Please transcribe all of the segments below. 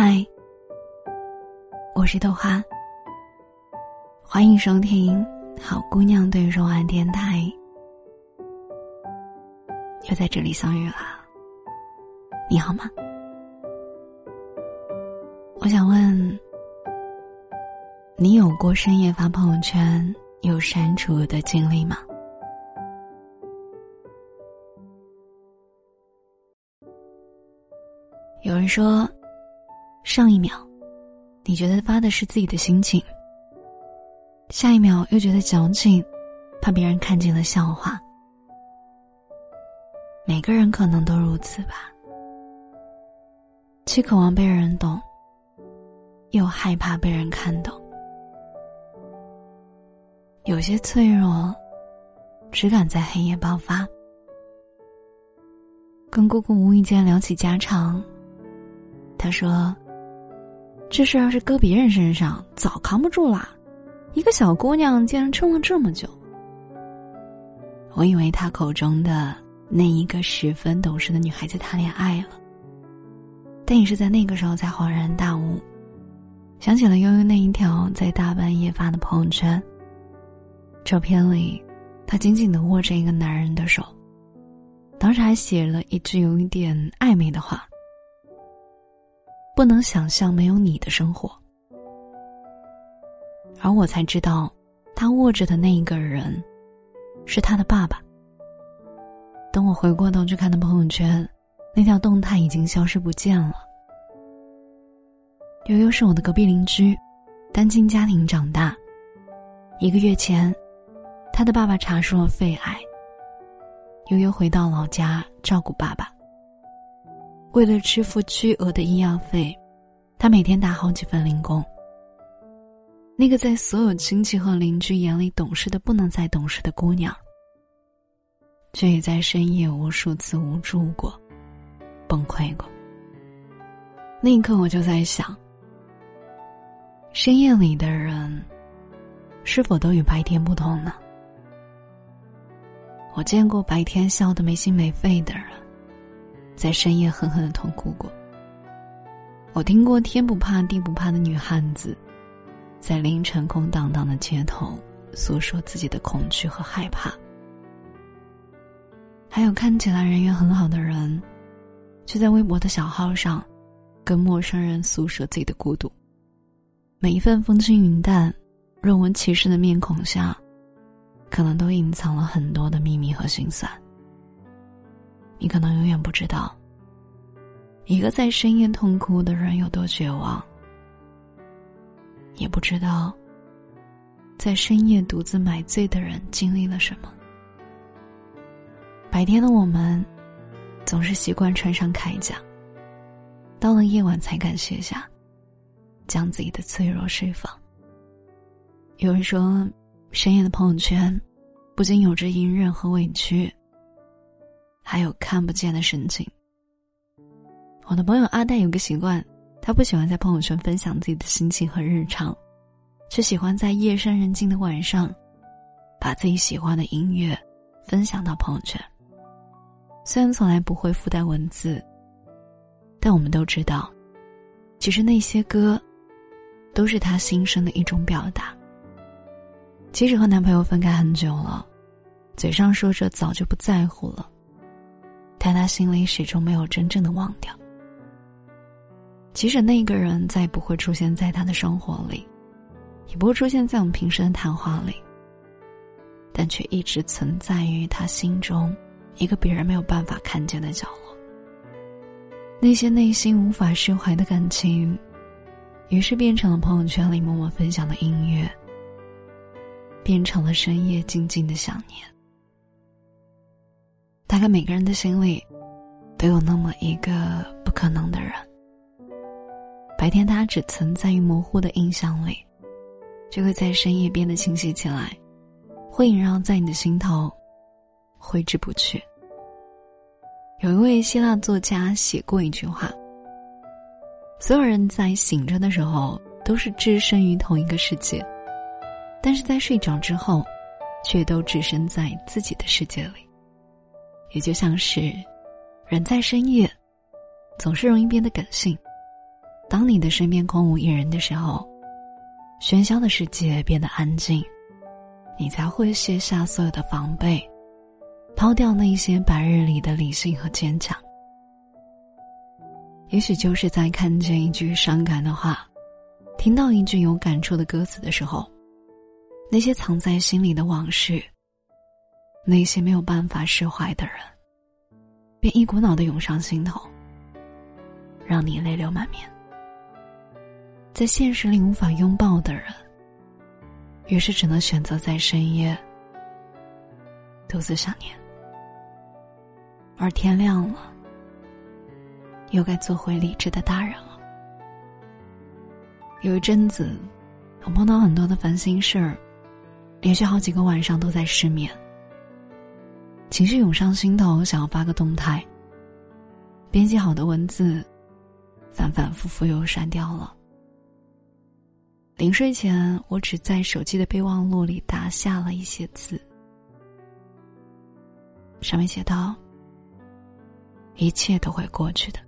嗨，我是豆花，欢迎收听《好姑娘对说晚电台》，又在这里相遇了。你好吗？我想问，你有过深夜发朋友圈又删除的经历吗？有人说，上一秒你觉得发的是自己的心情，下一秒又觉得矫情，怕别人看见了笑话。每个人可能都如此吧，既渴望被人懂，又害怕被人看懂。有些脆弱，只敢在黑夜爆发。跟姑姑无意间聊起家常。他说：“这事要是搁别人身上，早扛不住啦。一个小姑娘竟然撑了这么久。”我以为他口中的那一个十分懂事的女孩子谈恋爱了，但也是在那个时候才恍然大悟，想起了悠悠那一条在大半夜发的朋友圈。照片里，她紧紧的握着一个男人的手，当时还写了一句有一点暧昧的话。不能想象没有你的生活，而我才知道，他握着的那一个人，是他的爸爸。等我回过头去看他朋友圈，那条动态已经消失不见了。悠悠是我的隔壁邻居，单亲家庭长大。一个月前，他的爸爸查出了肺癌。悠悠回到老家照顾爸爸。为了支付巨额的医药费，他每天打好几份零工。那个在所有亲戚和邻居眼里懂事的不能再懂事的姑娘，却也在深夜无数次无助过、崩溃过。那一刻，我就在想：深夜里的人，是否都与白天不同呢？我见过白天笑得没心没肺的人。在深夜狠狠的痛哭过。我听过天不怕地不怕的女汉子，在凌晨空荡荡的街头诉说自己的恐惧和害怕。还有看起来人缘很好的人，却在微博的小号上，跟陌生人诉说自己的孤独。每一份风轻云淡、若无其事的面孔下，可能都隐藏了很多的秘密和心酸。你可能永远不知道，一个在深夜痛哭的人有多绝望，也不知道，在深夜独自买醉的人经历了什么。白天的我们，总是习惯穿上铠甲，到了夜晚才敢卸下，将自己的脆弱释放。有人说，深夜的朋友圈，不仅有着隐忍和委屈。还有看不见的神情。我的朋友阿蛋有个习惯，他不喜欢在朋友圈分享自己的心情和日常，却喜欢在夜深人静的晚上，把自己喜欢的音乐分享到朋友圈。虽然从来不会附带文字，但我们都知道，其实那些歌，都是他心声的一种表达。即使和男朋友分开很久了，嘴上说着早就不在乎了。但他心里始终没有真正的忘掉。即使那个人再也不会出现在他的生活里，也不会出现在我们平时的谈话里，但却一直存在于他心中一个别人没有办法看见的角落。那些内心无法释怀的感情，于是变成了朋友圈里默默分享的音乐，变成了深夜静静的想念。大概每个人的心里，都有那么一个不可能的人。白天他只存在于模糊的印象里，就会在深夜变得清晰起来，会萦绕在你的心头，挥之不去。有一位希腊作家写过一句话：所有人在醒着的时候都是置身于同一个世界，但是在睡着之后，却都置身在自己的世界里。也就像是，人在深夜，总是容易变得感性，当你的身边空无一人的时候，喧嚣的世界变得安静，你才会卸下所有的防备，抛掉那一些白日里的理性和坚强。也许就是在看见一句伤感的话，听到一句有感触的歌词的时候，那些藏在心里的往事，那些没有办法释怀的人，便一股脑的涌上心头，让你泪流满面。在现实里无法拥抱的人，于是只能选择在深夜独自想念，而天亮了。又该做回理智的大人了。有一阵子，我碰到很多的烦心事儿，连续好几个晚上都在失眠。情绪涌上心头，想要发个动态。编辑好的文字，反反复复又删掉了。临睡前，我只在手机的备忘录里打下了一些字，上面写道：“一切都会过去的。”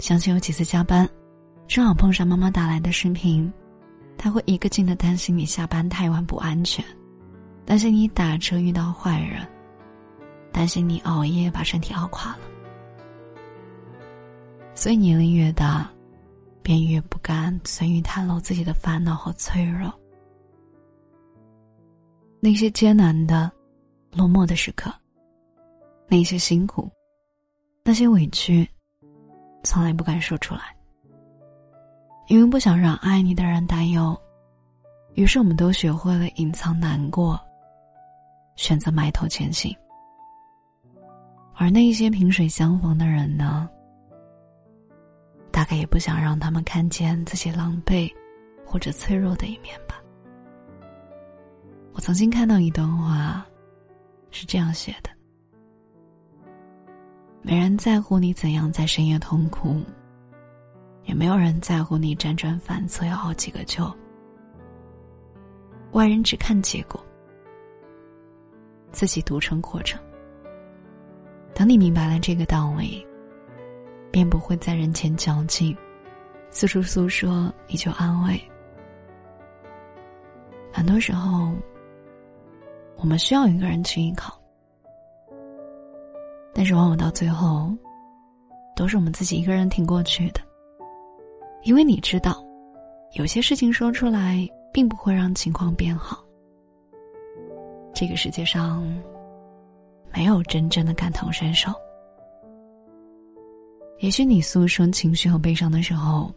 想起有几次加班，正好碰上妈妈打来的视频，她会一个劲的担心你下班太晚不安全，担心你打车遇到坏人，担心你熬夜把身体熬垮了。所以年龄越大，便越不敢随意袒露自己的烦恼和脆弱。那些艰难的、落寞的时刻，那些辛苦，那些委屈。从来不敢说出来，因为不想让爱你的人担忧。于是，我们都学会了隐藏难过，选择埋头前行。而那些萍水相逢的人呢？大概也不想让他们看见自己狼狈或者脆弱的一面吧。我曾经看到一段话，是这样写的。没人在乎你怎样在深夜痛哭，也没有人在乎你辗转反侧要好几个秋。外人只看结果，自己独成过程。等你明白了这个道理，便不会在人前矫情，四处诉说以求安慰。很多时候，我们需要一个人去依靠。但是往往到最后，都是我们自己一个人挺过去的。因为你知道，有些事情说出来并不会让情况变好。这个世界上，没有真正的感同身受。也许你诉说情绪和悲伤的时候，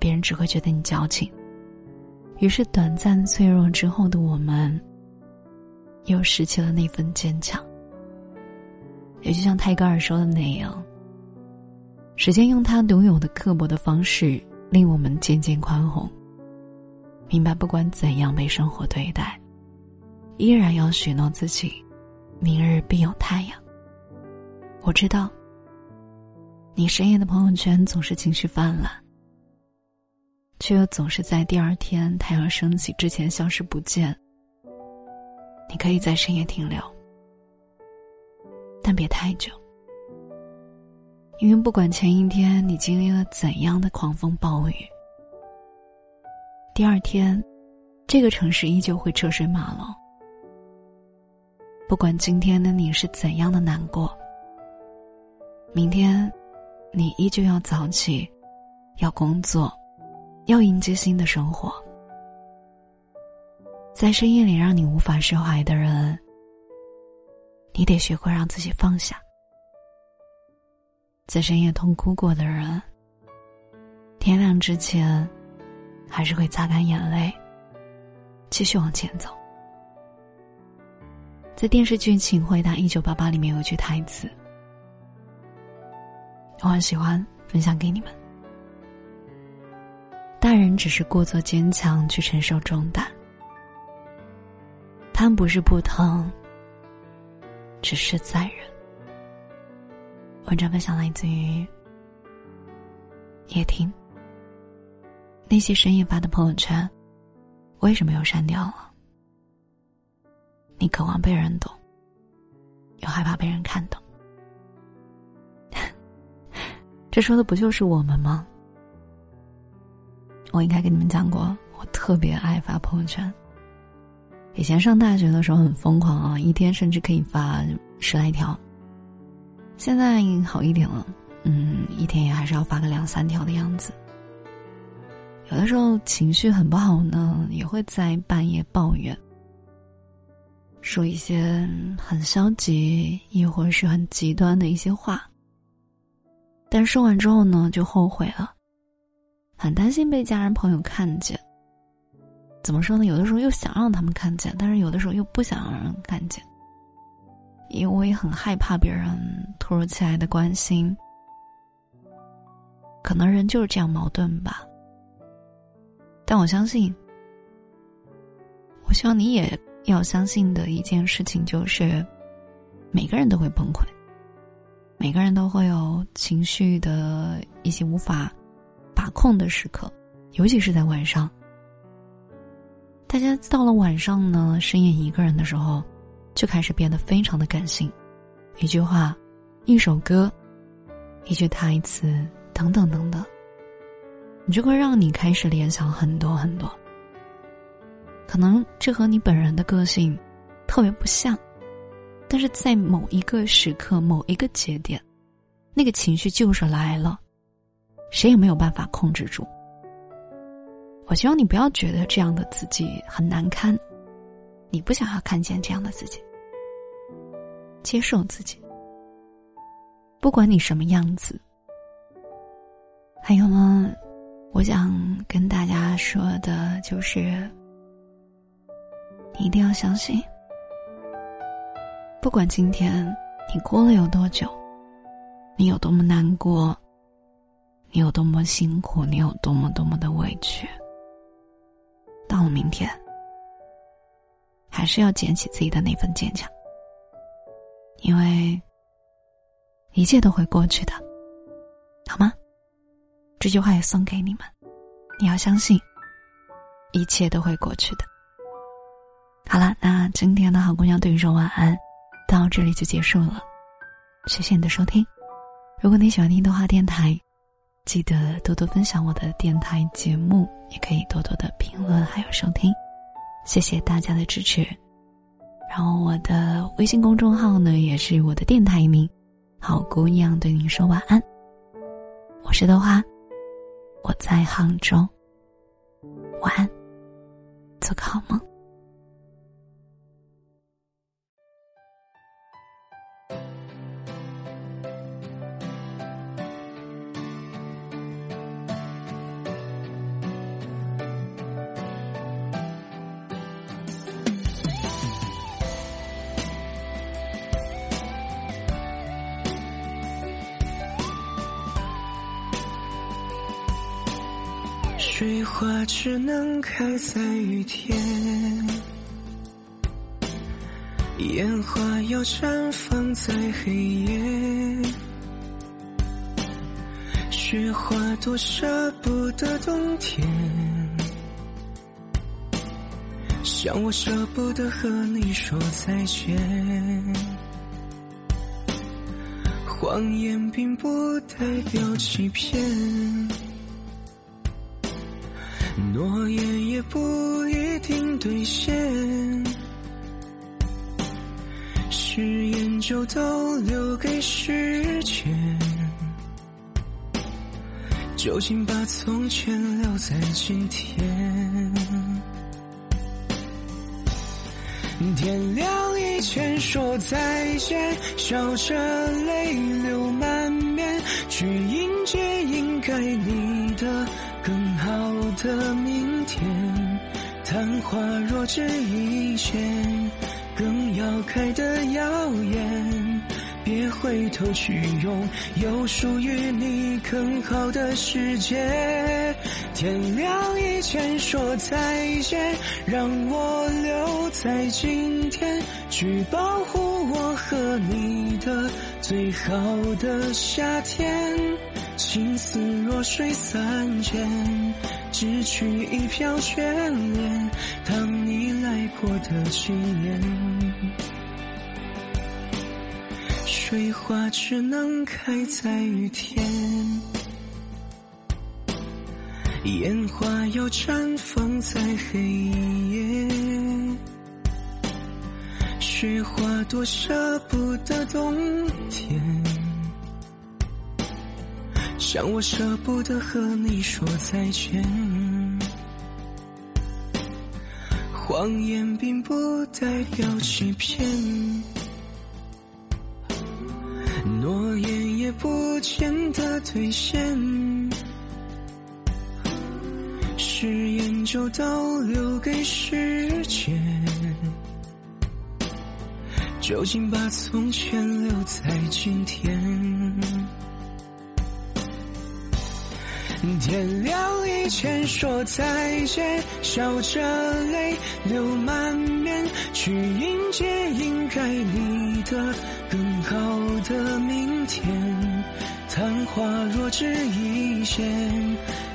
别人只会觉得你矫情。于是，短暂脆弱之后的我们，又拾起了那份坚强。也就像泰戈尔说的那样，时间用它独有的刻薄的方式，令我们渐渐宽宏。明白，不管怎样被生活对待，依然要许诺自己，明日必有太阳。我知道，你深夜的朋友圈总是情绪泛滥，却又总是在第二天太阳升起之前消失不见。你可以在深夜停留。但别太久，因为不管前一天你经历了怎样的狂风暴雨，第二天，这个城市依旧会车水马龙。不管今天的你是怎样的难过，明天，你依旧要早起，要工作，要迎接新的生活。在深夜里让你无法释怀的人。你得学会让自己放下，在深夜痛哭过的人，天亮之前，还是会擦干眼泪，继续往前走。在电视剧《请回答一九八八》里面有一句台词，我很喜欢，分享给你们：大人只是故作坚强去承受重担，他们不是不疼。只是在人。文章分享来自于叶听。那些深夜发的朋友圈，为什么又删掉了？你渴望被人懂，又害怕被人看懂。这说的不就是我们吗？我应该跟你们讲过，我特别爱发朋友圈。以前上大学的时候很疯狂啊，一天甚至可以发十来条。现在好一点了，嗯，一天也还是要发个两三条的样子。有的时候情绪很不好呢，也会在半夜抱怨，说一些很消极，亦或是很极端的一些话。但说完之后呢，就后悔了，很担心被家人朋友看见。怎么说呢？有的时候又想让他们看见，但是有的时候又不想让人看见，因为我也很害怕别人突如其来的关心。可能人就是这样矛盾吧。但我相信，我希望你也要相信的一件事情就是，每个人都会崩溃，每个人都会有情绪的一些无法把控的时刻，尤其是在晚上。大家到了晚上呢，深夜一个人的时候，就开始变得非常的感性，一句话，一首歌，一句台词，等等等等，你就会让你开始联想很多很多。可能这和你本人的个性特别不像，但是在某一个时刻、某一个节点，那个情绪就是来了，谁也没有办法控制住。我希望你不要觉得这样的自己很难堪，你不想要看见这样的自己，接受自己，不管你什么样子。还有呢，我想跟大家说的就是，你一定要相信，不管今天你过了有多久，你有多么难过，你有多么辛苦，你有多么多么的委屈。到了明天，还是要捡起自己的那份坚强，因为一切都会过去的，好吗？这句话也送给你们，你要相信，一切都会过去的。好了，那今天的好姑娘对你说晚安，到这里就结束了，谢谢你的收听。如果你喜欢听动画电台。记得多多分享我的电台节目，也可以多多的评论还有收听，谢谢大家的支持。然后我的微信公众号呢，也是我的电台名，好姑娘对你说晚安。我是豆花，我在杭州，晚安，做个好梦。水花只能开在雨天，烟花要绽放在黑夜。雪花多舍不得冬天，像我舍不得和你说再见。谎言并不代表欺骗。诺言也不一定兑现，誓言就都留给时间。究竟把从前留在今天？天亮以前说再见，笑着泪流满面，去迎接应该花若只一现，更要开的耀眼。别回头去拥有属于你更好的世界。天亮以前说再见，让我留在今天，去保护我和你的最好的夏天。情丝若水三千，只取一瓢眷恋，当你来过的纪念。水花只能开在雨天，烟花要绽放在黑夜，雪花多舍不得冬天，像我舍不得和你说再见。谎言并不代表欺骗，诺言也不见得兑现。誓言就都留给时间，究竟把从前留在今天。天亮以前说再见，笑着泪流满面，去迎接应该你的更好的明天。昙花若只一现。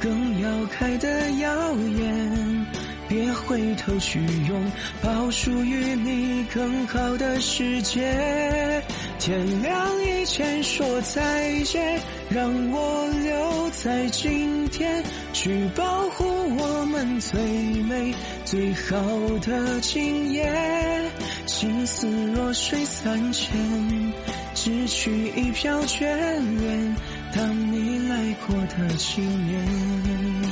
更要开的耀眼，别回头去拥抱属于你更好的世界。天亮以前说再见，让我留在今天，去保护我们最美最好的今夜。情丝若水三千，只取一瓢眷恋。当你来过的纪念。